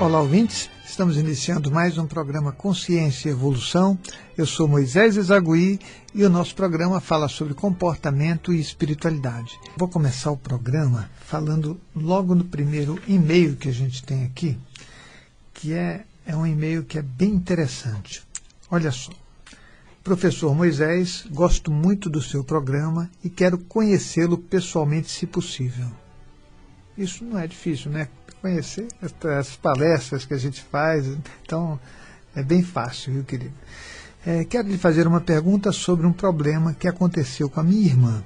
Olá, ouvintes. Estamos iniciando mais um programa Consciência e Evolução. Eu sou Moisés Ezagui e o nosso programa fala sobre comportamento e espiritualidade. Vou começar o programa falando logo no primeiro e-mail que a gente tem aqui, que é, é um e-mail que é bem interessante. Olha só. Professor Moisés, gosto muito do seu programa e quero conhecê-lo pessoalmente, se possível. Isso não é difícil, né? Conhecer as palestras que a gente faz, então é bem fácil, viu, querido? É, quero lhe fazer uma pergunta sobre um problema que aconteceu com a minha irmã.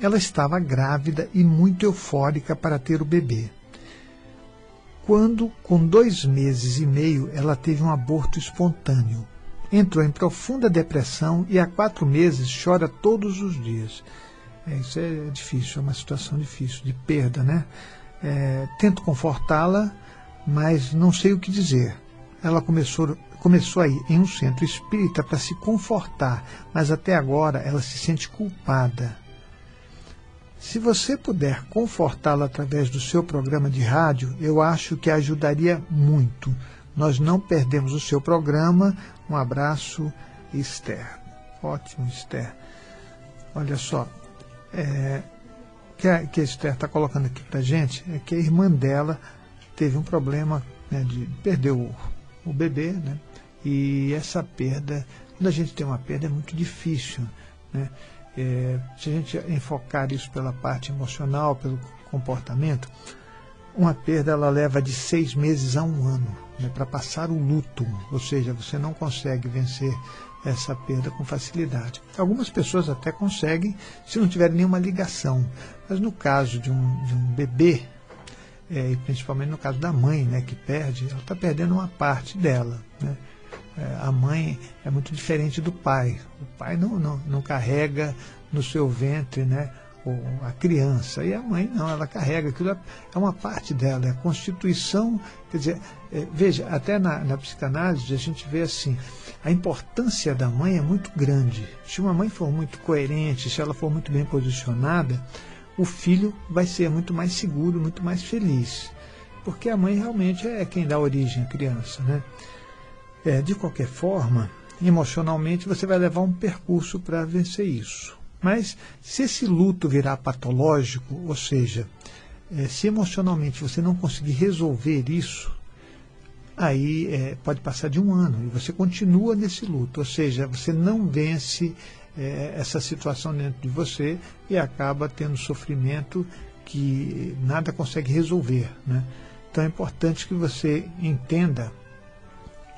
Ela estava grávida e muito eufórica para ter o bebê. Quando, com dois meses e meio, ela teve um aborto espontâneo entrou em profunda depressão e há quatro meses chora todos os dias. É, isso é difícil, é uma situação difícil, de perda, né? É, tento confortá-la, mas não sei o que dizer. Ela começou, começou a ir em um centro espírita para se confortar, mas até agora ela se sente culpada. Se você puder confortá-la através do seu programa de rádio, eu acho que ajudaria muito. Nós não perdemos o seu programa. Um abraço, Esther. Ótimo, Esther. Olha só, é, que, a, que a Esther está colocando aqui para gente é que a irmã dela teve um problema né, de perdeu o, o bebê, né? E essa perda, quando a gente tem uma perda, é muito difícil, né? É, se a gente enfocar isso pela parte emocional, pelo comportamento, uma perda ela leva de seis meses a um ano né, para passar o luto, ou seja, você não consegue vencer essa perda com facilidade. Algumas pessoas até conseguem se não tiverem nenhuma ligação, mas no caso de um, de um bebê, é, e principalmente no caso da mãe, né, que perde, ela está perdendo uma parte dela. Né? É, a mãe é muito diferente do pai. O pai não, não, não carrega no seu ventre né, a criança. E a mãe não, ela carrega, aquilo é, é uma parte dela, é a constituição. Quer dizer, é, veja, até na, na psicanálise a gente vê assim, a importância da mãe é muito grande. Se uma mãe for muito coerente, se ela for muito bem posicionada, o filho vai ser muito mais seguro, muito mais feliz. Porque a mãe realmente é quem dá origem à criança. Né? É, de qualquer forma, emocionalmente você vai levar um percurso para vencer isso. Mas se esse luto virar patológico, ou seja, é, se emocionalmente você não conseguir resolver isso, aí é, pode passar de um ano e você continua nesse luto, ou seja, você não vence é, essa situação dentro de você e acaba tendo sofrimento que nada consegue resolver. Né? Então é importante que você entenda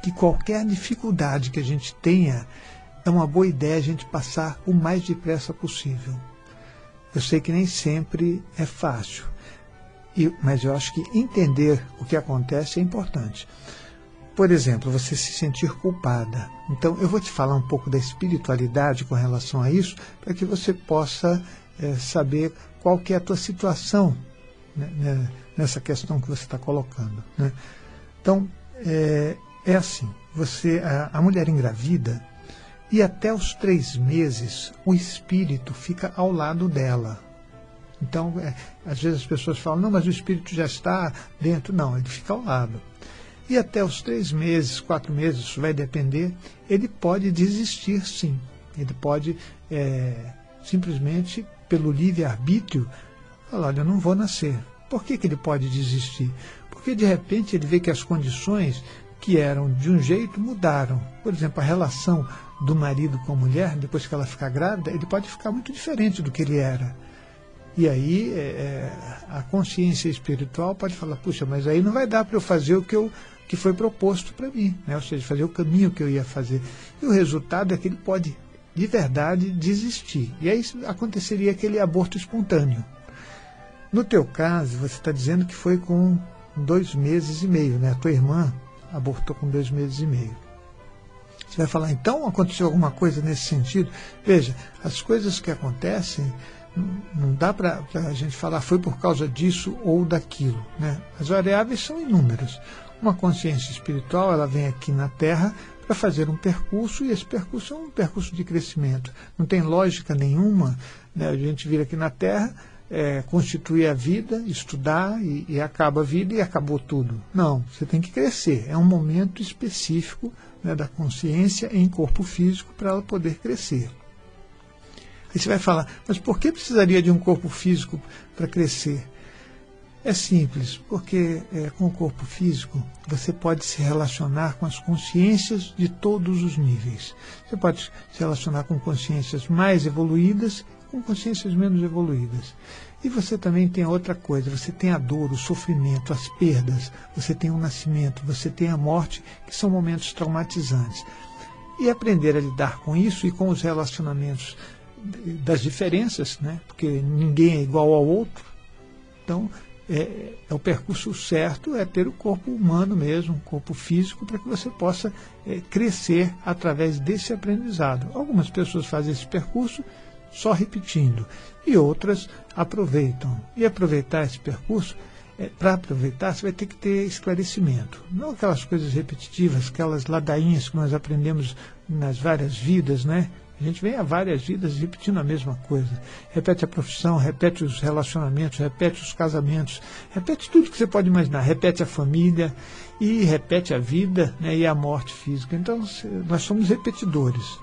que qualquer dificuldade que a gente tenha é uma boa ideia a gente passar o mais depressa possível. Eu sei que nem sempre é fácil, e, mas eu acho que entender o que acontece é importante. Por exemplo, você se sentir culpada. Então, eu vou te falar um pouco da espiritualidade com relação a isso, para que você possa é, saber qual que é a tua situação né, né nessa questão que você está colocando. Né? Então, é, é assim, você a, a mulher engravida, e até os três meses o espírito fica ao lado dela. Então, é, às vezes as pessoas falam, não, mas o espírito já está dentro. Não, ele fica ao lado. E até os três meses, quatro meses, isso vai depender, ele pode desistir sim. Ele pode é, simplesmente, pelo livre-arbítrio, falar, olha, eu não vou nascer. Por que, que ele pode desistir? Porque de repente ele vê que as condições que eram de um jeito mudaram. Por exemplo, a relação do marido com a mulher, depois que ela ficar grávida, ele pode ficar muito diferente do que ele era. E aí é, é a consciência espiritual pode falar, puxa, mas aí não vai dar para eu fazer o que, eu, que foi proposto para mim, né? ou seja, fazer o caminho que eu ia fazer. E o resultado é que ele pode, de verdade, desistir. E aí aconteceria aquele aborto espontâneo. No teu caso, você está dizendo que foi com dois meses e meio, né? A tua irmã abortou com dois meses e meio. Você vai falar, então aconteceu alguma coisa nesse sentido? Veja, as coisas que acontecem, não dá para a gente falar foi por causa disso ou daquilo. Né? As variáveis são inúmeras. Uma consciência espiritual, ela vem aqui na Terra para fazer um percurso, e esse percurso é um percurso de crescimento. Não tem lógica nenhuma né? a gente vir aqui na Terra é, constituir a vida, estudar e, e, acaba a vida e acabou tudo. Não, você tem que crescer. É um momento específico né, da consciência em corpo físico para ela poder crescer. Aí você vai falar, mas por que precisaria de um corpo físico para crescer? É simples, porque é, com o corpo físico você pode se relacionar com as consciências de todos os níveis. Você pode se relacionar com consciências mais evoluídas com consciências menos evoluídas. E você também tem outra coisa, você tem a dor, o sofrimento, as perdas, você tem o nascimento, você tem a morte, que são momentos traumatizantes. E aprender a lidar com isso e com os relacionamentos das diferenças, né? porque ninguém é igual ao outro. Então, é, é, o percurso certo é ter o corpo humano mesmo, um corpo físico, para que você possa é, crescer através desse aprendizado. Algumas pessoas fazem esse percurso só repetindo, e outras aproveitam. E aproveitar esse percurso, é, para aproveitar, você vai ter que ter esclarecimento. Não aquelas coisas repetitivas, aquelas ladainhas que nós aprendemos nas várias vidas, né? A gente vem há várias vidas repetindo a mesma coisa. Repete a profissão, repete os relacionamentos, repete os casamentos, repete tudo que você pode imaginar. Repete a família e repete a vida né, e a morte física. Então, nós somos repetidores.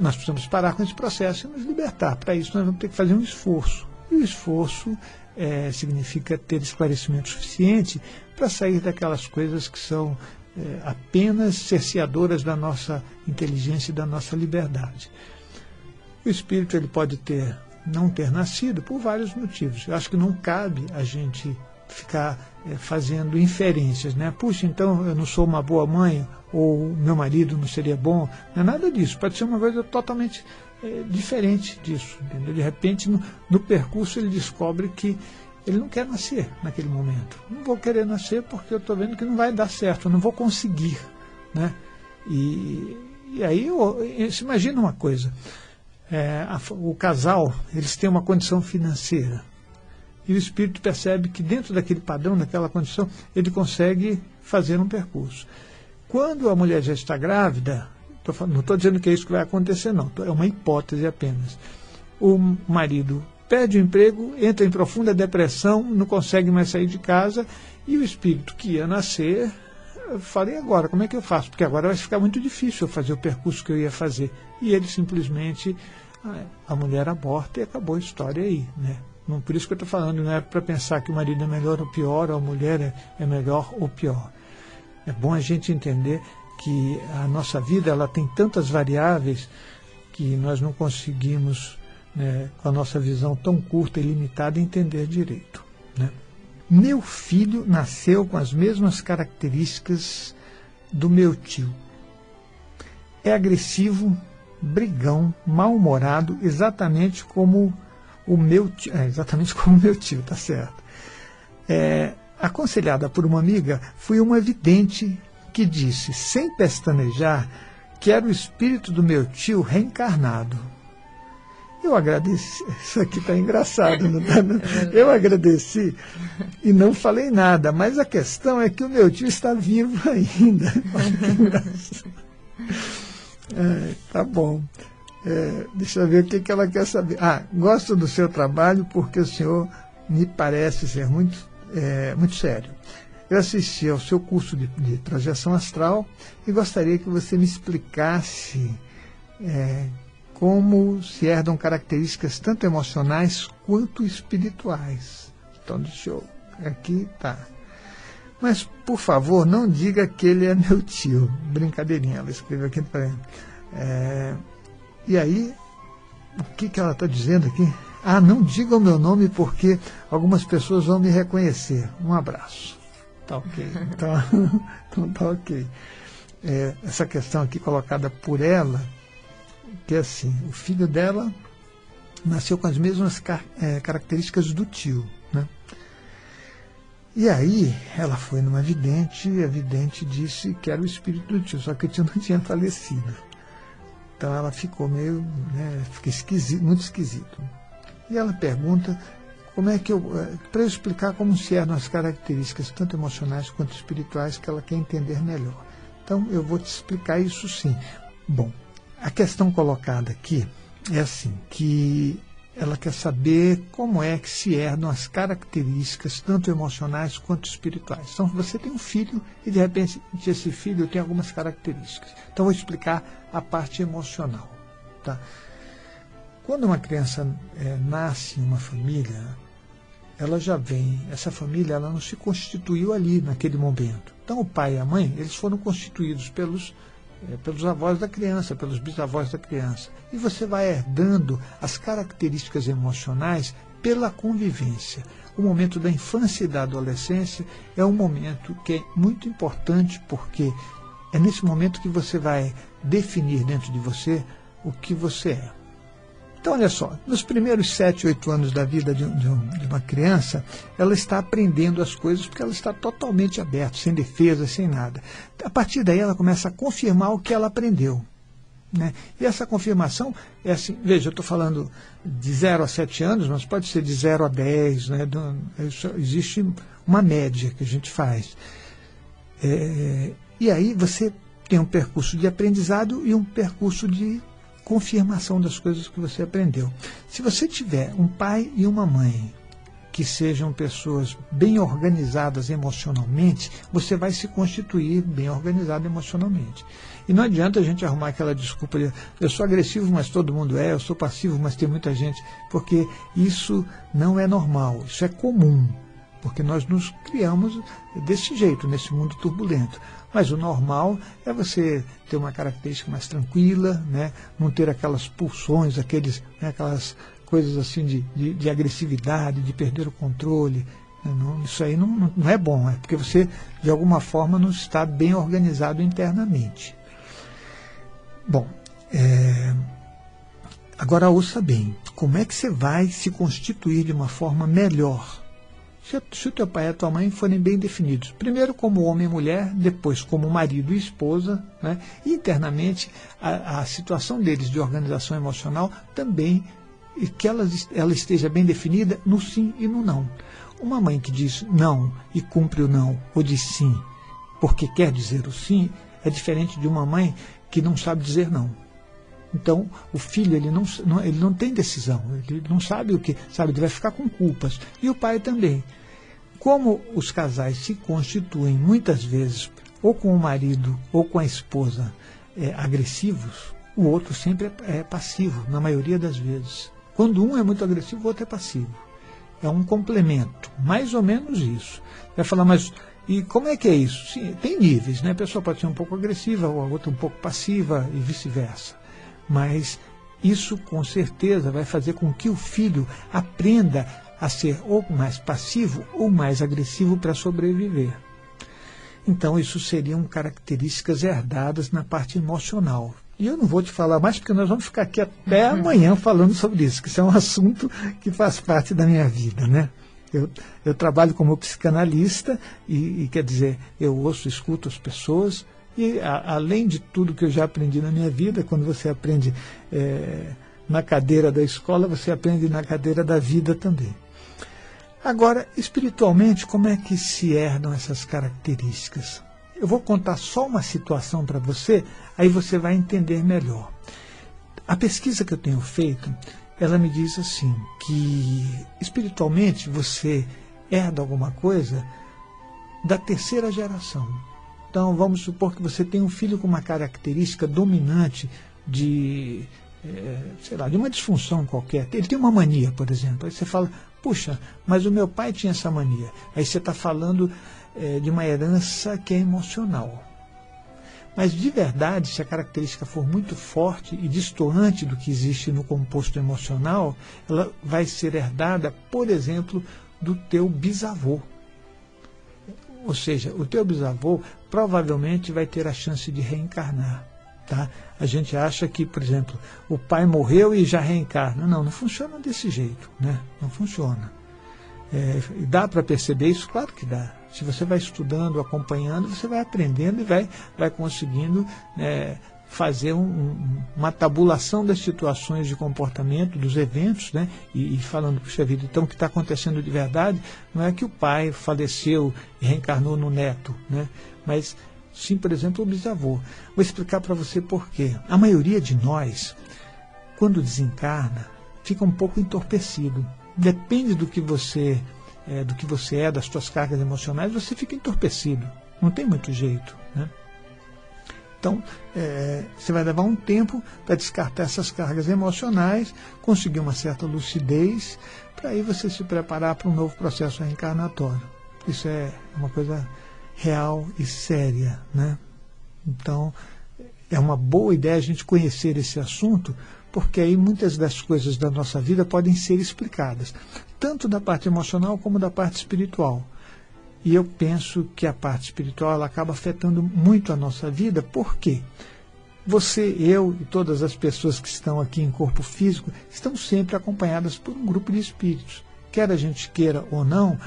Nós precisamos parar com esse processo e nos libertar. Para isso, nós vamos ter que fazer um esforço. E o esforço é, significa ter esclarecimento suficiente para sair daquelas coisas que são é, apenas cerceadoras da nossa inteligência e da nossa liberdade. O espírito ele pode ter não ter nascido por vários motivos. Eu acho que não cabe a gente ficar é, fazendo inferências, né? Puxa, então eu não sou uma boa mãe ou meu marido não seria bom. Não é nada disso. Pode ser uma coisa totalmente é, diferente disso. Entendeu? De repente, no, no percurso ele descobre que ele não quer nascer naquele momento. Não vou querer nascer porque eu estou vendo que não vai dar certo, eu não vou conseguir. Né? E, e aí, se imagina uma coisa, é, a, o casal, eles têm uma condição financeira, e o espírito percebe que dentro daquele padrão, daquela condição, ele consegue fazer um percurso. Quando a mulher já está grávida, não estou dizendo que é isso que vai acontecer, não, é uma hipótese apenas. O marido perde o emprego, entra em profunda depressão, não consegue mais sair de casa, e o espírito que ia nascer, falei agora, como é que eu faço? Porque agora vai ficar muito difícil eu fazer o percurso que eu ia fazer. E ele simplesmente, a mulher aborta e acabou a história aí, né? Não, por isso que eu estou falando, não é para pensar que o marido é melhor ou pior, ou a mulher é, é melhor ou pior. É bom a gente entender que a nossa vida ela tem tantas variáveis que nós não conseguimos né, com a nossa visão tão curta e limitada, entender direito. Né? Meu filho nasceu com as mesmas características do meu tio. É agressivo, brigão, mal-humorado, exatamente como o meu tio. É, exatamente como o meu tio, tá certo. É, aconselhada por uma amiga, fui uma vidente que disse, sem pestanejar, que era o espírito do meu tio reencarnado. Eu agradeci. Isso aqui está engraçado, não está? É eu agradeci e não falei nada, mas a questão é que o meu tio está vivo ainda. É, tá bom. É, deixa eu ver o que, que ela quer saber. Ah, gosto do seu trabalho porque o senhor me parece ser muito, é, muito sério. Eu assisti ao seu curso de, de projeção astral e gostaria que você me explicasse é, como se herdam características tanto emocionais quanto espirituais. Então, deixa eu. Aqui tá. Mas, por favor, não diga que ele é meu tio. Brincadeirinha, ela escreveu aqui para ele. É, e aí, o que, que ela está dizendo aqui? Ah, não diga o meu nome porque algumas pessoas vão me reconhecer. Um abraço. Tá ok. Então, então tá ok. É, essa questão aqui colocada por ela que é assim, o filho dela nasceu com as mesmas car é, características do tio. Né? E aí ela foi numa vidente e a vidente disse que era o espírito do tio, só que o tio não tinha falecido. Então ela ficou meio, né, fica esquisito, muito esquisito. E ela pergunta como é que eu, é, para explicar como se eram as características, tanto emocionais quanto espirituais, que ela quer entender melhor. Então eu vou te explicar isso sim. Bom, a questão colocada aqui é assim, que ela quer saber como é que se herdam as características, tanto emocionais quanto espirituais. Então, você tem um filho e, de repente, esse filho tem algumas características. Então, vou explicar a parte emocional. Tá? Quando uma criança é, nasce em uma família, ela já vem, essa família ela não se constituiu ali naquele momento. Então, o pai e a mãe, eles foram constituídos pelos é, pelos avós da criança, pelos bisavós da criança. E você vai herdando as características emocionais pela convivência. O momento da infância e da adolescência é um momento que é muito importante porque é nesse momento que você vai definir dentro de você o que você é. Então, olha só, nos primeiros sete, oito anos da vida de, de, de, uma criança, ela está aprendendo as coisas porque ela está totalmente aberta, sem defesa, sem nada. A partir daí, ela começa a confirmar o que ela aprendeu. Né? E essa confirmação é assim, veja, eu estou falando de 0 a 7 anos, mas pode ser de 0 a 10, né? existe uma média que a gente faz. É, e aí você tem um percurso de aprendizado e um percurso de confirmação das coisas que você aprendeu. Se você tiver um pai e uma mãe que sejam pessoas bem organizadas emocionalmente, você vai se constituir bem organizado emocionalmente. E não adianta a gente arrumar aquela desculpa de eu sou agressivo, mas todo mundo é, eu sou passivo, mas tem muita gente, porque isso não é normal, isso é comum, porque nós nos criamos desse jeito, nesse mundo turbulento. Mas o normal é você ter uma característica mais tranquila, né? não ter aquelas pulsões, aqueles, né? aquelas coisas assim de, de, de, agressividade, de perder o controle. Né? Isso aí não, não é bom, é porque você, de alguma forma, não está bem organizado internamente. Bom, é... agora ouça bem, como é que você vai se constituir de uma forma melhor se, o teu pai e a tua mãe forem bem definidos, primeiro como homem e mulher, depois como marido e esposa, né? e internamente a, a situação deles de organização emocional também, que ela, ela esteja bem definida no sim e no não. Uma mãe que diz não e cumpre o não, ou diz sim, porque quer dizer o sim, é diferente de uma mãe que não sabe dizer não. Então, o filho ele não, não, ele não tem decisão, ele não sabe o que, sabe, ele vai ficar com culpas. E o pai também. Como os casais se constituem muitas vezes ou com o marido ou com a esposa é, agressivos, o outro sempre é, é passivo, na maioria das vezes. Quando um é muito agressivo, o outro é passivo. É um complemento, mais ou menos isso. Vai falar, mas e como é que é isso? Sim, tem níveis, né? A pessoa pode ser um pouco agressiva, a outra um pouco passiva e vice-versa mas isso com certeza vai fazer com que o filho aprenda a ser ou mais passivo ou mais agressivo para sobreviver. Então, isso seriam características herdadas na parte emocional. E eu não vou te falar mais, porque nós vamos ficar aqui até amanhã falando sobre isso, que isso é um assunto que faz parte da minha vida, né? Eu, eu trabalho como psicanalista e, e, quer dizer, eu ouço, escuto as pessoas, e a, além de tudo que eu já aprendi na minha vida, quando você aprende é, na cadeira da escola, você aprende na cadeira da vida também. Agora, espiritualmente, como é que se herdam essas características? Eu vou contar só uma situação para você, aí você vai entender melhor. A pesquisa que eu tenho feito, ela me diz assim, que espiritualmente você herda alguma coisa da terceira geração. Então, vamos supor que você tem um filho com uma característica dominante de, é, sei lá, de uma disfunção qualquer. Ele tem uma mania, por exemplo. Aí você fala, puxa, mas o meu pai tinha essa mania. Aí você está falando é, de uma herança que é emocional. Mas de verdade, se a característica for muito forte e distoante do que existe no composto emocional, ela vai ser herdada, por exemplo, do teu bisavô. Ou seja, o teu bisavô provavelmente vai ter a chance de reencarnar. Tá? A gente acha que, por exemplo, o pai morreu e já reencarna. Não, não funciona desse jeito. Né? Não funciona. É, dá para perceber isso? Claro que dá. Se você vai estudando, acompanhando, você vai aprendendo e vai, vai conseguindo é, fazer um, uma tabulação das situações de comportamento, dos eventos, né? E, e falando, puxa vida, então o que está acontecendo de verdade não é que o pai faleceu e reencarnou no neto, né? Mas sim, por exemplo, o bisavô. Vou explicar para você por quê. A maioria de nós, quando desencarna, fica um pouco entorpecido. Depende do que você é, do que você é, das suas cargas emocionais, você fica entorpecido. Não tem muito jeito. Né? Então, é, você vai levar um tempo para descartar essas cargas emocionais, conseguir uma certa lucidez, para aí você se preparar para um novo processo reencarnatório. Isso é uma coisa real e séria. Né? Então, é uma boa ideia a gente conhecer esse assunto, porque aí muitas das coisas da nossa vida podem ser explicadas, tanto da parte emocional como da parte espiritual. E eu penso que a parte espiritual acaba afetando muito a nossa vida, por quê? Você, eu e todas as pessoas que estão aqui em corpo físico estão sempre acompanhadas por um grupo de espíritos. Quer a gente queira ou não,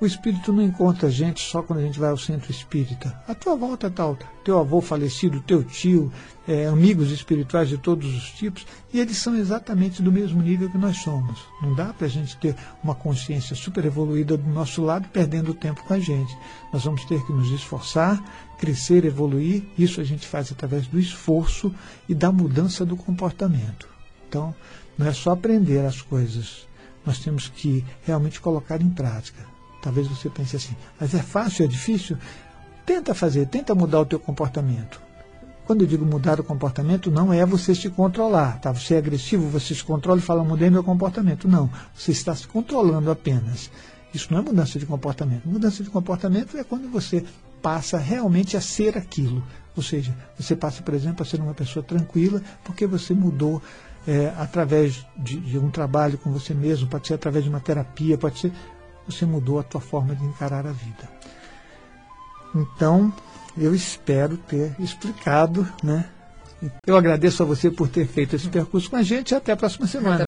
o espírito não encontra a gente só quando a gente vai ao centro espírita. A tua volta é tal, teu avô falecido, teu tio, é, amigos espirituais de todos os tipos, e eles são exatamente do mesmo nível que nós somos. Não dá para a gente ter uma consciência super evoluída do nosso lado perdendo tempo com a gente. Nós vamos ter que nos esforçar, crescer, evoluir. Isso a gente faz através do esforço e da mudança do comportamento. Então, não é só aprender as coisas, nós temos que realmente colocar em prática. Talvez você pense assim, mas é fácil, é difícil? Tenta fazer, tenta mudar o teu comportamento. Quando eu digo mudar o comportamento, não é você se controlar, tá? Você é agressivo, você se controla e fala, mudei meu comportamento. Não, você está se controlando apenas. Isso não é mudança de comportamento. Mudança de comportamento é quando você passa realmente a ser aquilo. Ou seja, você passa, por exemplo, a ser uma pessoa tranquila porque você mudou é, através de, de um trabalho com você mesmo, pode ser através de uma terapia, pode ser você mudou a tua forma de encarar a vida. Então, eu espero ter explicado, né? Eu agradeço a você por ter feito esse percurso com a gente e até a próxima semana.